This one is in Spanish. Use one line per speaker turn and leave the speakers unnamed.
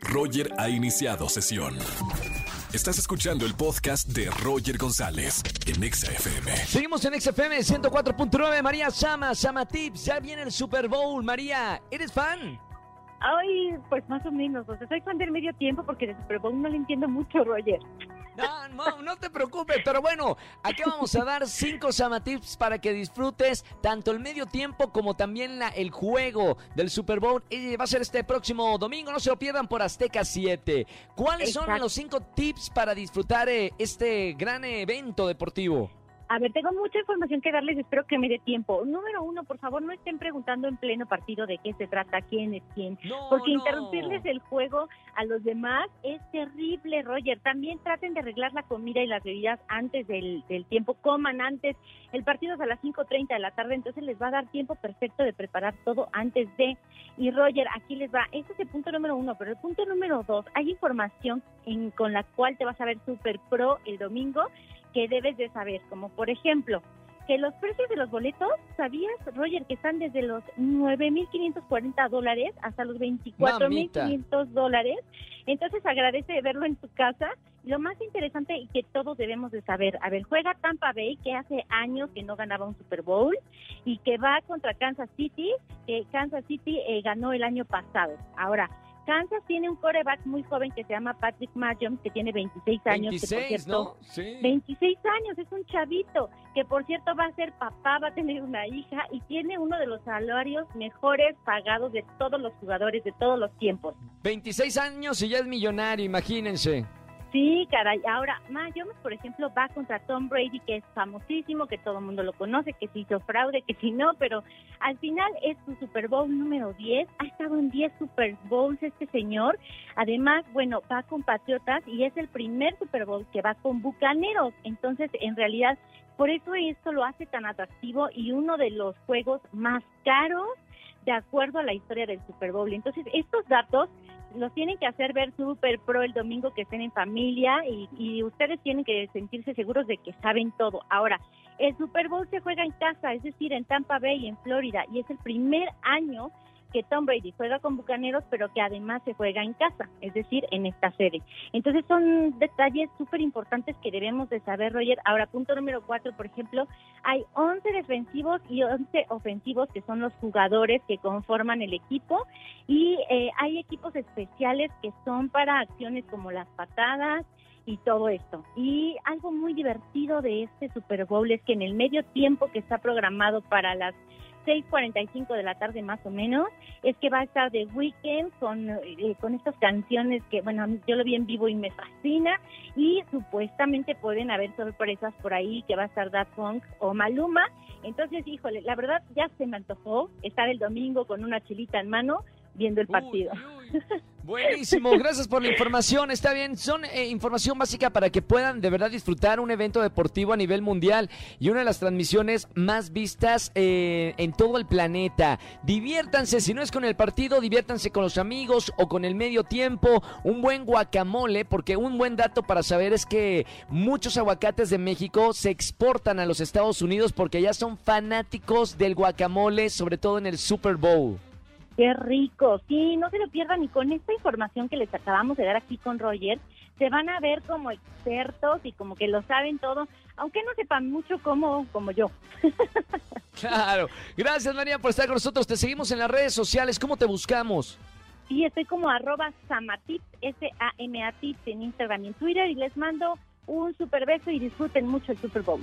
Roger ha iniciado sesión. Estás escuchando el podcast de Roger González en XFM.
Seguimos en XFM 104.9. María Sama, Sama Tips. Ya viene el Super Bowl. María, ¿eres fan?
Ay, pues más o menos. O sea, soy fan del medio tiempo porque de Super Bowl no le entiendo mucho, Roger.
No, no, no te preocupes, pero bueno, aquí vamos a dar cinco Sama Tips para que disfrutes tanto el medio tiempo como también la, el juego del Super Bowl. Y va a ser este próximo domingo, no se lo pierdan por Azteca 7. ¿Cuáles son los cinco tips para disfrutar eh, este gran evento deportivo?
A ver, tengo mucha información que darles, espero que me dé tiempo. Número uno, por favor, no estén preguntando en pleno partido de qué se trata, quién es quién.
No,
Porque
no.
interrumpirles el juego a los demás es terrible, Roger. También traten de arreglar la comida y las bebidas antes del, del tiempo. Coman antes. El partido es a las 5.30 de la tarde, entonces les va a dar tiempo perfecto de preparar todo antes de. Y Roger, aquí les va. Este es el punto número uno, pero el punto número dos, hay información en, con la cual te vas a ver super pro el domingo que debes de saber, como por ejemplo, que los precios de los boletos, ¿sabías, Roger, que están desde los 9.540 dólares hasta los 24.500 dólares? Entonces agradece verlo en tu casa. Lo más interesante y que todos debemos de saber, a ver, juega Tampa Bay, que hace años que no ganaba un Super Bowl, y que va contra Kansas City, que Kansas City eh, ganó el año pasado. Ahora, Kansas tiene un coreback muy joven que se llama Patrick Mahomes, que tiene 26 años, que por
26,
cierto,
¿no? Sí.
26 años, es un chavito, que por cierto va a ser papá, va a tener una hija y tiene uno de los salarios mejores pagados de todos los jugadores de todos los tiempos.
26 años y ya es millonario, imagínense.
Sí, caray. Ahora, Mahomes, por ejemplo, va contra Tom Brady, que es famosísimo, que todo el mundo lo conoce, que si hizo fraude, que si no, pero al final es su Super Bowl número 10. Ha estado en 10 Super Bowls este señor. Además, bueno, va con Patriotas y es el primer Super Bowl que va con Bucaneros. Entonces, en realidad, por eso esto lo hace tan atractivo y uno de los juegos más caros de acuerdo a la historia del Super Bowl. Entonces, estos datos los tienen que hacer ver súper pro el domingo que estén en familia y, y ustedes tienen que sentirse seguros de que saben todo. Ahora, el Super Bowl se juega en casa, es decir, en Tampa Bay, en Florida, y es el primer año que Tom Brady juega con Bucaneros, pero que además se juega en casa, es decir, en esta sede. Entonces son detalles súper importantes que debemos de saber, Roger. Ahora, punto número cuatro, por ejemplo, hay 11 defensivos y 11 ofensivos que son los jugadores que conforman el equipo y eh, hay equipos especiales que son para acciones como las patadas y todo esto. Y algo muy divertido de este Super Bowl es que en el medio tiempo que está programado para las 6:45 de la tarde más o menos, es que va a estar The Weeknd con, eh, con estas canciones que, bueno, yo lo vi en vivo y me fascina y supuestamente pueden haber sorpresas por ahí que va a estar Daft Punk o Maluma. Entonces, híjole, la verdad ya se me antojó estar el domingo con una chilita en mano viendo el partido.
Uy, uy. Buenísimo, gracias por la información. Está bien, son eh, información básica para que puedan de verdad disfrutar un evento deportivo a nivel mundial y una de las transmisiones más vistas eh, en todo el planeta. Diviértanse, si no es con el partido, diviértanse con los amigos o con el medio tiempo. Un buen guacamole, porque un buen dato para saber es que muchos aguacates de México se exportan a los Estados Unidos porque ya son fanáticos del guacamole, sobre todo en el Super Bowl.
Qué rico, sí, no se lo pierdan y con esta información que les acabamos de dar aquí con Roger, se van a ver como expertos y como que lo saben todo, aunque no sepan mucho como, como yo.
Claro. Gracias, María, por estar con nosotros. Te seguimos en las redes sociales. ¿Cómo te buscamos?
Sí, estoy como arroba samatips, S-A-M-A tips en Instagram y en Twitter y les mando un super beso y disfruten mucho el Super Bowl.